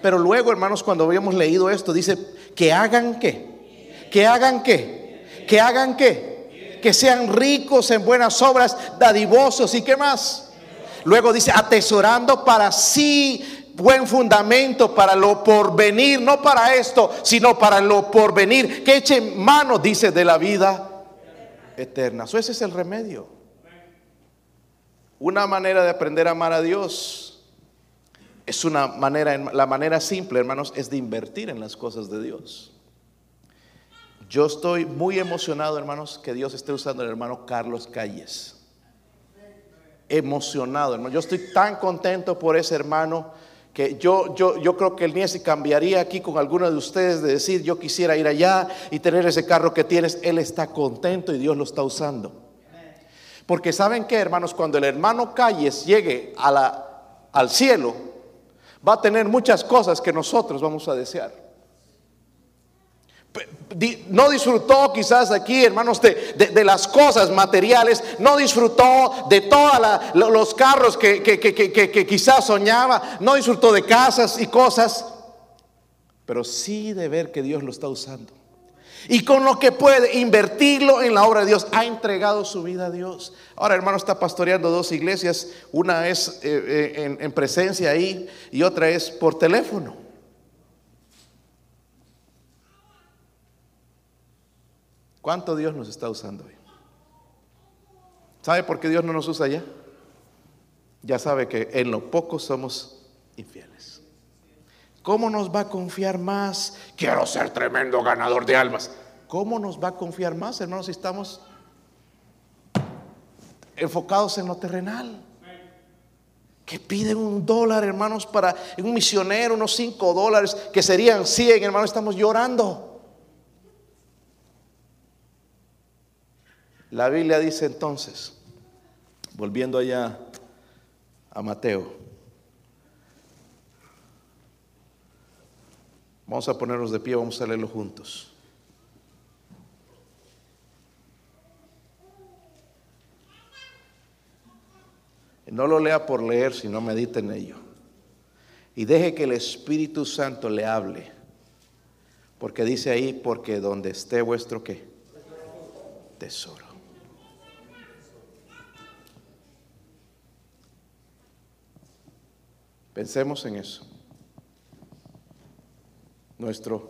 Pero luego, hermanos, cuando habíamos leído esto, dice que hagan qué, que hagan qué, que hagan qué, que sean ricos en buenas obras, dadivosos y qué más. Luego dice, atesorando para sí buen fundamento para lo porvenir, no para esto, sino para lo porvenir, que echen mano, dice, de la vida eterna. Eso ese es el remedio. Una manera de aprender a amar a Dios es una manera, la manera simple, hermanos, es de invertir en las cosas de Dios. Yo estoy muy emocionado, hermanos, que Dios esté usando al hermano Carlos Calles. Emocionado, hermano. Yo estoy tan contento por ese hermano que yo, yo, yo creo que el Niesi cambiaría aquí con alguno de ustedes de decir, yo quisiera ir allá y tener ese carro que tienes. Él está contento y Dios lo está usando. Porque saben que, hermanos, cuando el hermano Calles llegue a al cielo, va a tener muchas cosas que nosotros vamos a desear. No disfrutó quizás aquí, hermanos, de, las cosas materiales, no disfrutó de todos los carros que, que quizás soñaba, no disfrutó de casas y cosas, pero sí de ver que Dios lo está usando y con lo que puede invertirlo en la obra de Dios. Ha entregado su vida a Dios. Ahora, hermano, está pastoreando dos iglesias. Una es eh, eh, en, presencia ahí y otra es por teléfono. ¿Cuánto Dios nos está usando hoy? ¿Sabe por qué Dios no nos usa ya? Ya sabe que en lo poco somos infieles. ¿Cómo nos va a confiar más? Quiero ser tremendo ganador de almas. ¿Cómo nos va a confiar más, hermanos, si estamos enfocados en lo terrenal? Que piden un dólar, hermanos, para un misionero, unos cinco dólares, que serían cien, hermanos, estamos llorando. La Biblia dice entonces, volviendo allá a Mateo, Vamos a ponernos de pie, vamos a leerlo juntos. No lo lea por leer, sino medite en ello. Y deje que el Espíritu Santo le hable. Porque dice ahí, porque donde esté vuestro qué? Tesoro. Pensemos en eso nuestro,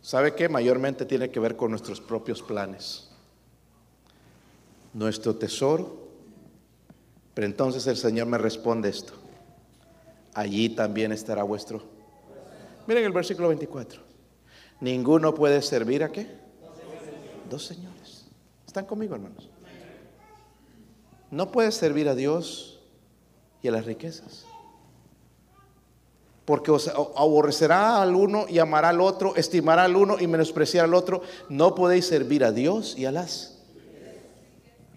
¿sabe qué? Mayormente tiene que ver con nuestros propios planes. Nuestro tesoro. Pero entonces el Señor me responde esto. Allí también estará vuestro. Miren el versículo 24. Ninguno puede servir a qué? Dos señores. ¿Están conmigo, hermanos? No puede servir a Dios y a las riquezas porque aborrecerá al uno y amará al otro, estimará al uno y menospreciará al otro. No podéis servir a Dios y a las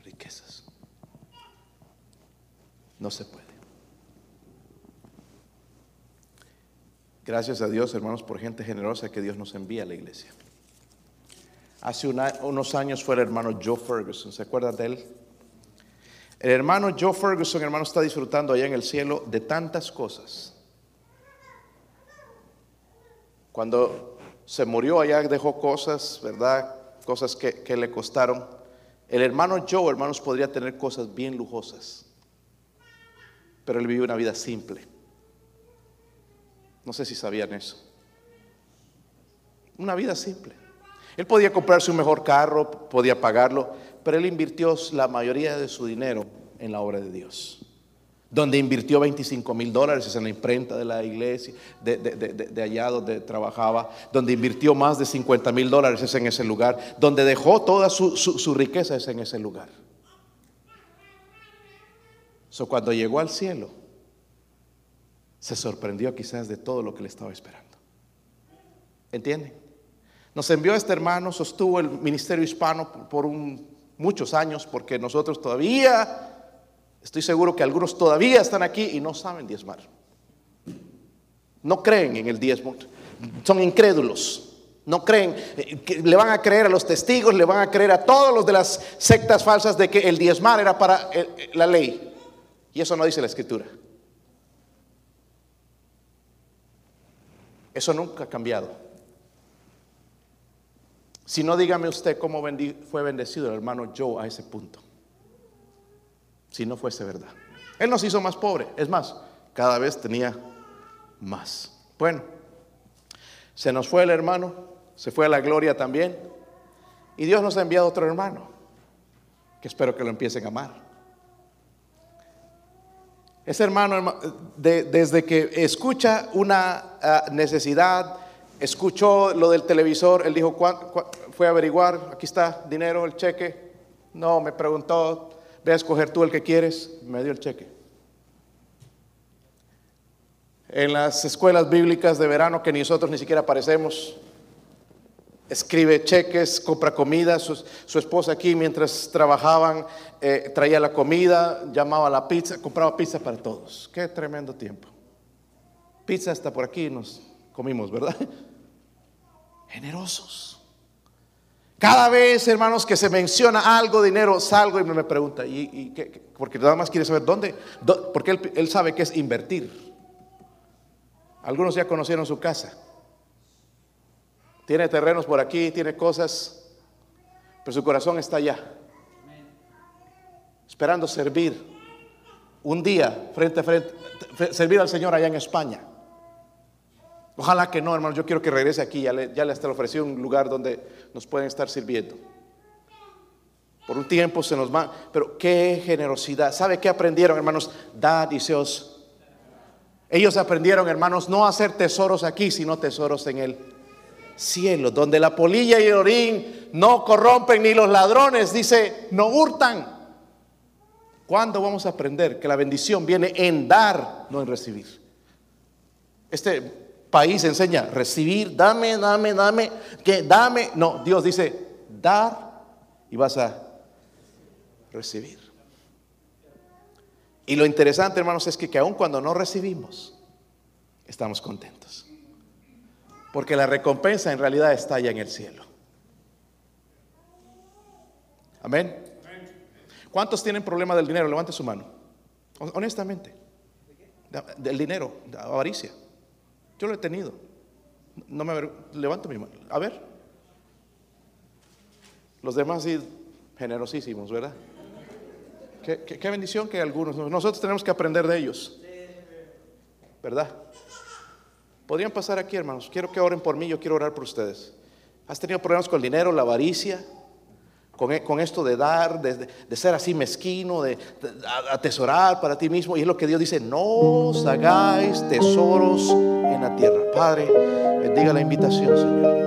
riquezas. No se puede. Gracias a Dios, hermanos, por gente generosa que Dios nos envía a la iglesia. Hace unos años fue el hermano Joe Ferguson, ¿se acuerdan de él? El hermano Joe Ferguson, hermano, está disfrutando allá en el cielo de tantas cosas cuando se murió allá dejó cosas, ¿verdad? Cosas que, le costaron. El hermano Joe, hermanos, podría tener cosas bien lujosas, pero él vivió una vida simple. No sé si sabían eso. Una vida simple. Él podía comprarse un mejor carro, podía pagarlo, pero él invirtió la mayoría de su dinero en la obra de Dios donde invirtió 25 mil dólares, en la imprenta de la iglesia, de, allá donde trabajaba, donde invirtió más de 50 mil dólares, es en ese lugar, donde dejó toda su, riqueza, en ese lugar. So, cuando llegó al cielo, se sorprendió quizás de todo lo que le estaba esperando. ¿Entienden? Nos envió este hermano, sostuvo el ministerio hispano por muchos años, porque nosotros todavía Estoy seguro que algunos todavía están aquí y no saben diezmar. No creen en el diezmo. Son incrédulos. No creen, eh, le van a creer a los testigos, le van a creer a todos los de las sectas falsas de que el diezmar era para eh, eh, la ley. Y eso no dice la escritura. Eso nunca ha cambiado. Si no, dígame usted cómo fue bendecido el hermano Joe a ese punto si no fuese verdad. Él nos hizo más pobres, es más, cada vez tenía más. Bueno, se nos fue el hermano, se fue a la gloria también, y Dios nos ha enviado otro hermano, que espero que lo empiecen a amar. Ese hermano, herma- de- desde que escucha una ah, necesidad, escuchó lo del televisor, él dijo, fue a averiguar, aquí está, dinero, el cheque. No, me preguntó, ve a escoger tú el que quieres, me dio el cheque. En las escuelas bíblicas de verano que nosotros ni siquiera aparecemos, escribe cheques, compra comida, su, esposa aquí mientras trabajaban eh, traía la comida, llamaba la pizza, compraba pizza para todos. Qué tremendo tiempo. Pizza hasta por aquí nos comimos, ¿verdad? Generosos. Cada vez, hermanos, que se menciona algo, dinero, salgo y me pregunta, ¿y, porque nada más quiere saber dónde, dó- porque él, sabe que es invertir. Algunos ya conocieron su casa. Tiene terrenos por aquí, tiene cosas, pero su corazón está allá. Esperando servir un día frente a frente, servir al Señor allá en España. Ojalá que no, hermano, yo quiero que regrese aquí, ya le, ya le hasta le ofrecí un lugar donde nos pueden estar sirviendo. Por un tiempo se nos va, pero qué generosidad. ¿Sabe qué aprendieron, hermanos? Dad y seos. Ellos aprendieron, hermanos, no hacer tesoros aquí, sino tesoros en el cielo, donde la polilla y el orín no corrompen ni los ladrones, dice, no hurtan. ¿Cuándo vamos a aprender que la bendición viene en dar, no en recibir? Este país enseña recibir, dame, dame, dame, que dame. No, Dios dice dar y vas a recibir. Y lo interesante, hermanos, es que, que aun cuando no recibimos, estamos contentos. Porque la recompensa en realidad está allá en el cielo. Amén. ¿Cuántos tienen problema del dinero? Levante su mano. Hon- Honestamente. Del dinero, avaricia. Yo lo he tenido. No me levanto mi mano. A ver. Los demás sí, generosísimos, ¿verdad? Qué, qué- bendición que algunos. Nosotros tenemos que aprender de ellos. ¿Verdad? Podrían pasar aquí, hermanos. Quiero que oren por mí, yo quiero orar por ustedes. ¿Has tenido problemas con el dinero, la avaricia? Con, e- con esto de dar, de, de- ser así mezquino, de, de atesorar para ti mismo. Y es lo que Dios dice, no os hagáis tesoros en la tierra. Padre, bendiga la invitación, Señor.